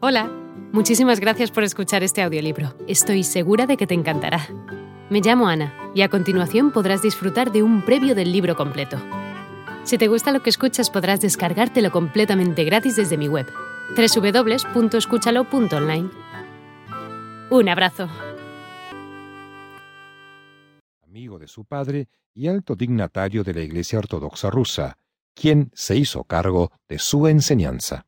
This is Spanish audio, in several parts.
Hola, muchísimas gracias por escuchar este audiolibro. Estoy segura de que te encantará. Me llamo Ana y a continuación podrás disfrutar de un previo del libro completo. Si te gusta lo que escuchas podrás descargártelo completamente gratis desde mi web, www.escúchalo.online. Un abrazo. Amigo de su padre y alto dignatario de la Iglesia Ortodoxa rusa, quien se hizo cargo de su enseñanza.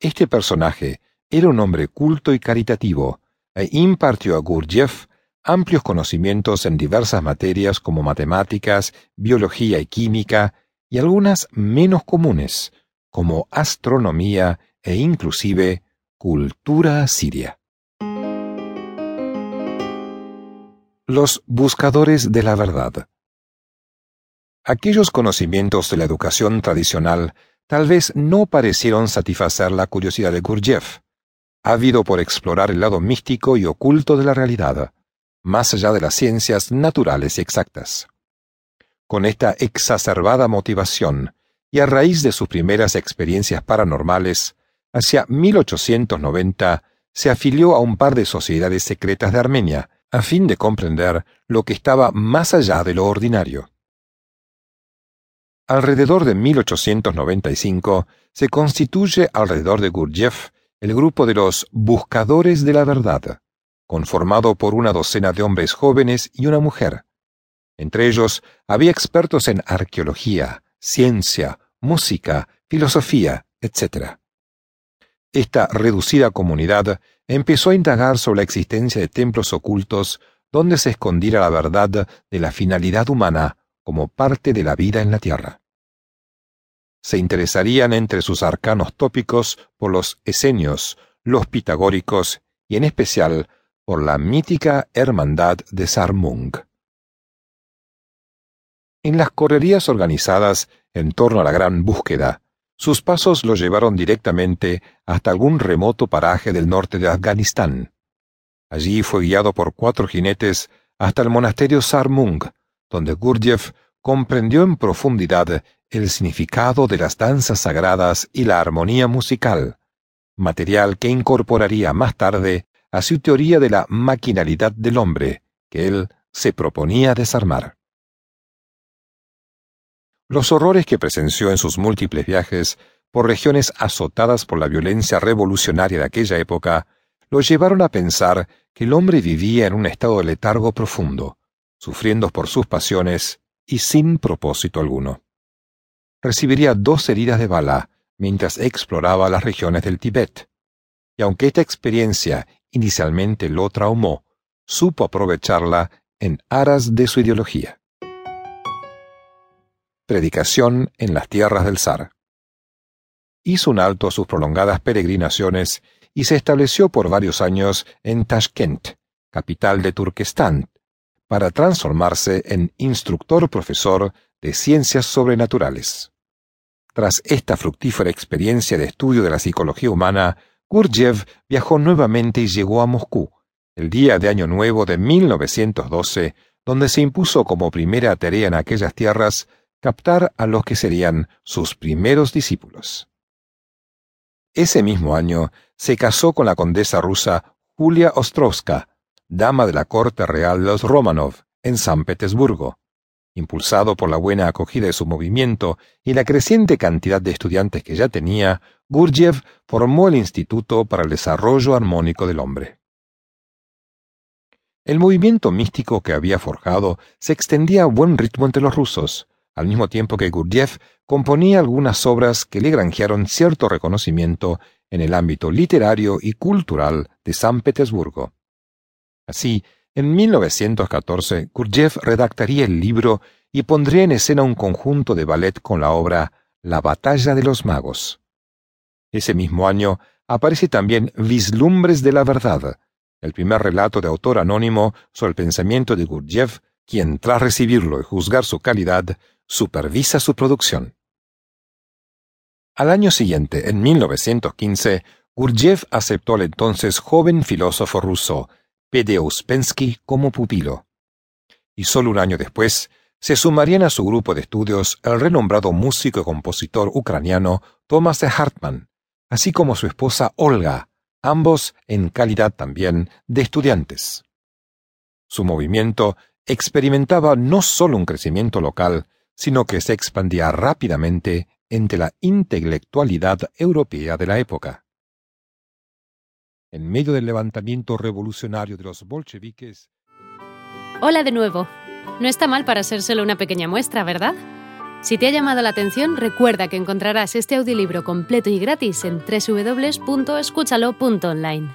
Este personaje era un hombre culto y caritativo, e impartió a Gurdjieff amplios conocimientos en diversas materias como matemáticas, biología y química, y algunas menos comunes, como astronomía e inclusive cultura siria. Los buscadores de la verdad. Aquellos conocimientos de la educación tradicional tal vez no parecieron satisfacer la curiosidad de Gurdjieff, ávido por explorar el lado místico y oculto de la realidad, más allá de las ciencias naturales y exactas. Con esta exacerbada motivación, y a raíz de sus primeras experiencias paranormales, hacia 1890 se afilió a un par de sociedades secretas de Armenia, a fin de comprender lo que estaba más allá de lo ordinario. Alrededor de 1895 se constituye alrededor de Gurdjieff el grupo de los Buscadores de la Verdad, conformado por una docena de hombres jóvenes y una mujer. Entre ellos había expertos en arqueología, ciencia, música, filosofía, etc. Esta reducida comunidad empezó a indagar sobre la existencia de templos ocultos donde se escondiera la verdad de la finalidad humana como parte de la vida en la Tierra. Se interesarían entre sus arcanos tópicos por los esenios, los pitagóricos y en especial por la mítica hermandad de Sarmung. En las correrías organizadas en torno a la gran búsqueda, sus pasos lo llevaron directamente hasta algún remoto paraje del norte de Afganistán. Allí fue guiado por cuatro jinetes hasta el monasterio Sarmung, donde Gurdjieff comprendió en profundidad el significado de las danzas sagradas y la armonía musical, material que incorporaría más tarde a su teoría de la maquinalidad del hombre, que él se proponía desarmar. Los horrores que presenció en sus múltiples viajes por regiones azotadas por la violencia revolucionaria de aquella época lo llevaron a pensar que el hombre vivía en un estado de letargo profundo, sufriendo por sus pasiones y sin propósito alguno. Recibiría dos heridas de bala mientras exploraba las regiones del Tíbet, y aunque esta experiencia inicialmente lo traumó, supo aprovecharla en aras de su ideología. Predicación en las tierras del zar. Hizo un alto a sus prolongadas peregrinaciones y se estableció por varios años en Tashkent, capital de Turquestán, para transformarse en instructor profesor de ciencias sobrenaturales. Tras esta fructífera experiencia de estudio de la psicología humana, Gurdjieff viajó nuevamente y llegó a Moscú, el día de Año Nuevo de 1912, donde se impuso como primera tarea en aquellas tierras captar a los que serían sus primeros discípulos. Ese mismo año se casó con la condesa rusa Julia Ostrovska, dama de la corte real de los Romanov, en San Petersburgo. Impulsado por la buena acogida de su movimiento y la creciente cantidad de estudiantes que ya tenía, Gurdjieff formó el Instituto para el Desarrollo Armónico del Hombre. El movimiento místico que había forjado se extendía a buen ritmo entre los rusos, al mismo tiempo que Gurdjieff componía algunas obras que le granjearon cierto reconocimiento en el ámbito literario y cultural de San Petersburgo. Así, en 1914, Gurdjieff redactaría el libro y pondría en escena un conjunto de ballet con la obra La batalla de los magos. Ese mismo año aparece también Vislumbres de la verdad, el primer relato de autor anónimo sobre el pensamiento de Gurdjieff, quien, tras recibirlo y juzgar su calidad, supervisa su producción. Al año siguiente, en 1915, Gurdjieff aceptó al entonces joven filósofo ruso P.D. Uspensky como pupilo. Y solo un año después, se sumarían a su grupo de estudios el renombrado músico y compositor ucraniano Thomas Hartmann, así como su esposa Olga, ambos en calidad también de estudiantes. Su movimiento experimentaba no solo un crecimiento local, sino que se expandía rápidamente entre la intelectualidad europea de la época. En medio del levantamiento revolucionario de los bolcheviques. Hola de nuevo. No está mal para ser solo una pequeña muestra, ¿verdad? Si te ha llamado la atención, recuerda que encontrarás este audiolibro completo y gratis en www.escúchalo.online.